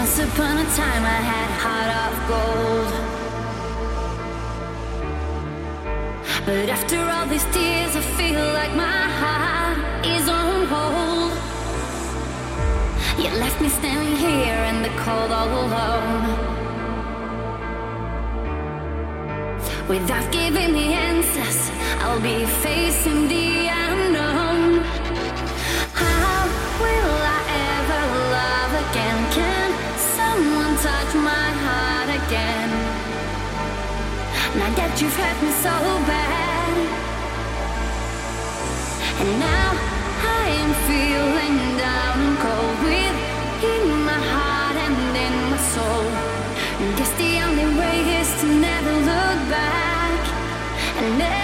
Once upon a time I had heart of gold. But after all these tears, I feel like my heart is on hold. You left me standing here in the cold all alone. Without giving me answers, I'll be facing the unknown. How will I ever love again? Someone touch my heart again? Now that you've hurt me so bad, and now I am feeling down and cold with in my heart and in my soul. Guess the only way is to never look back and never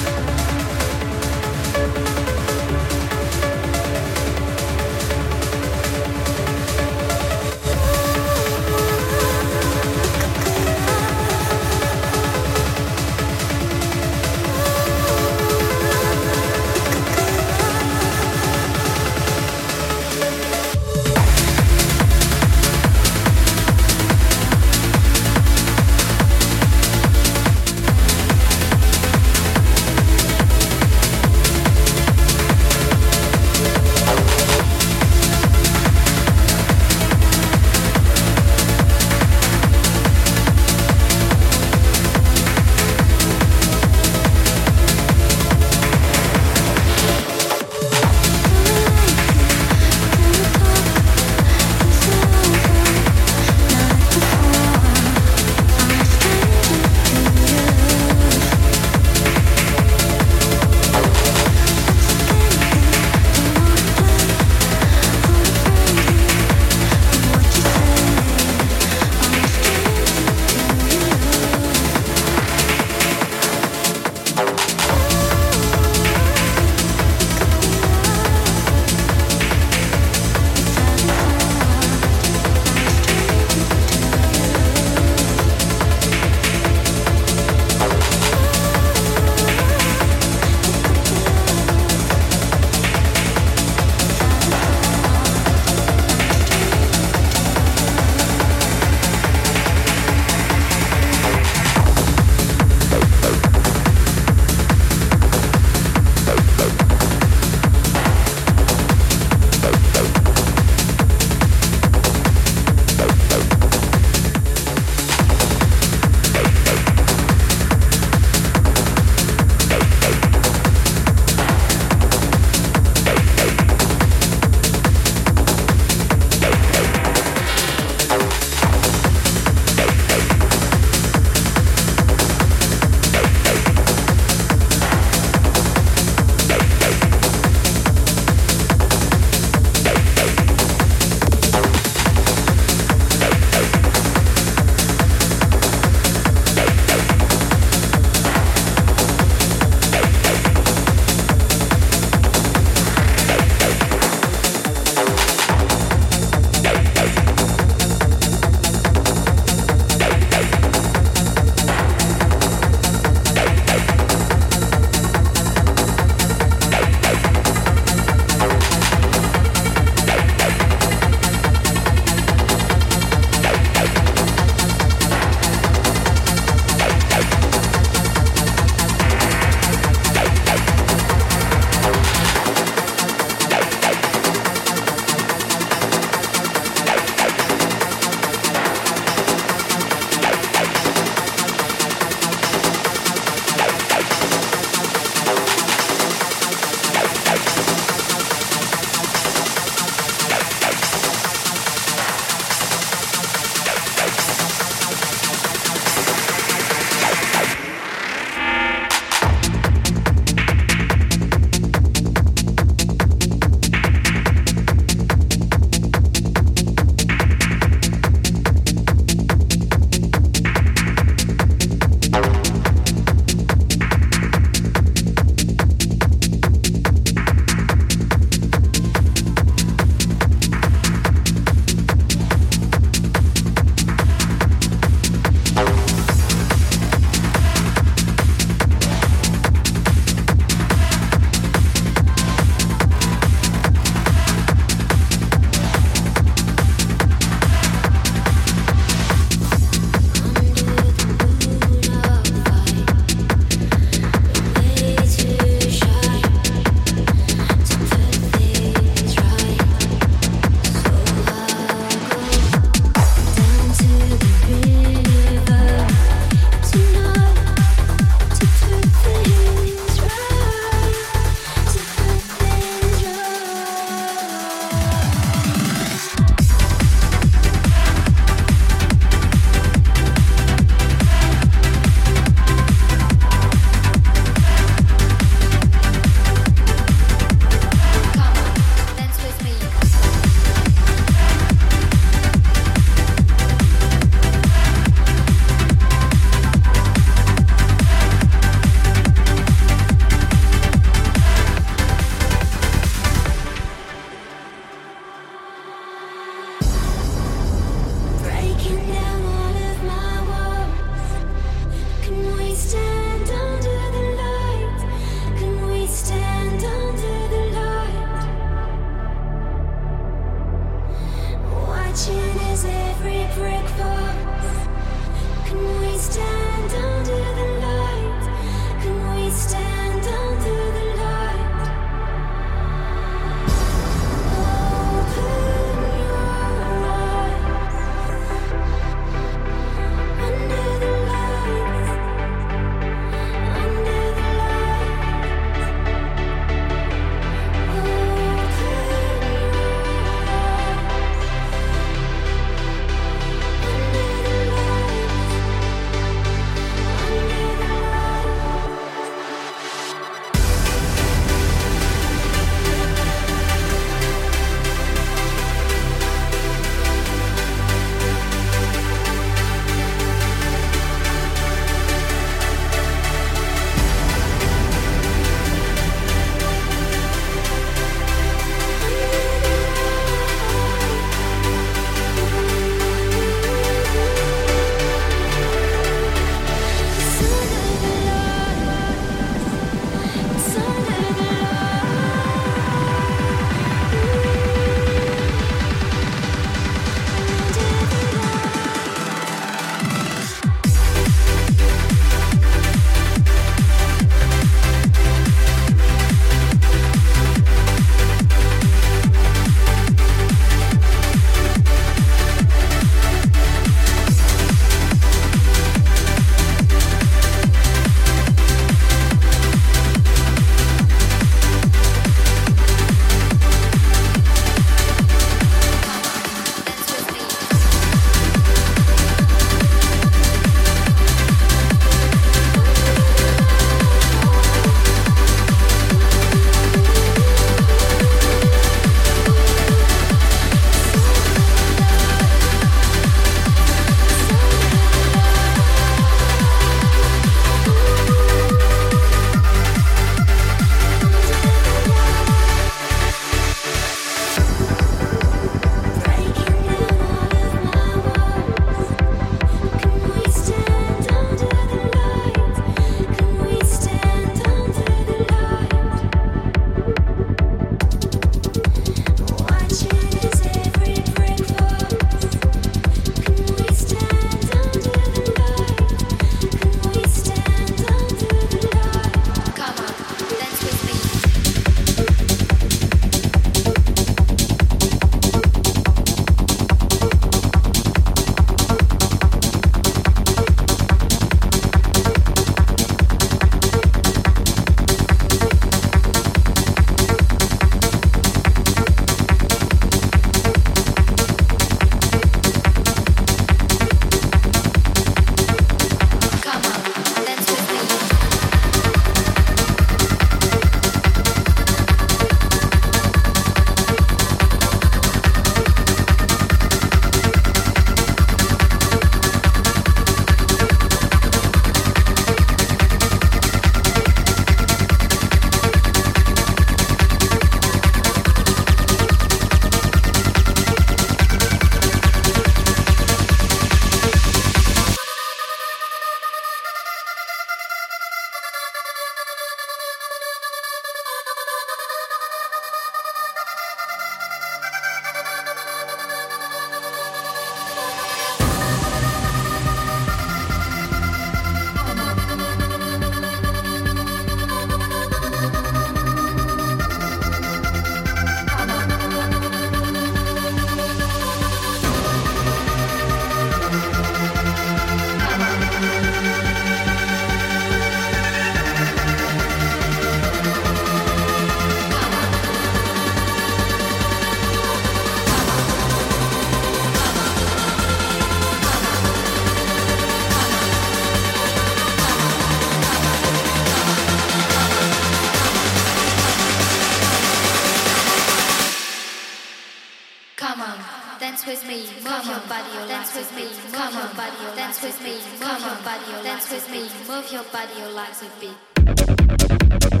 dance with me, move your body, your dance with me, move your body, your legs with beat.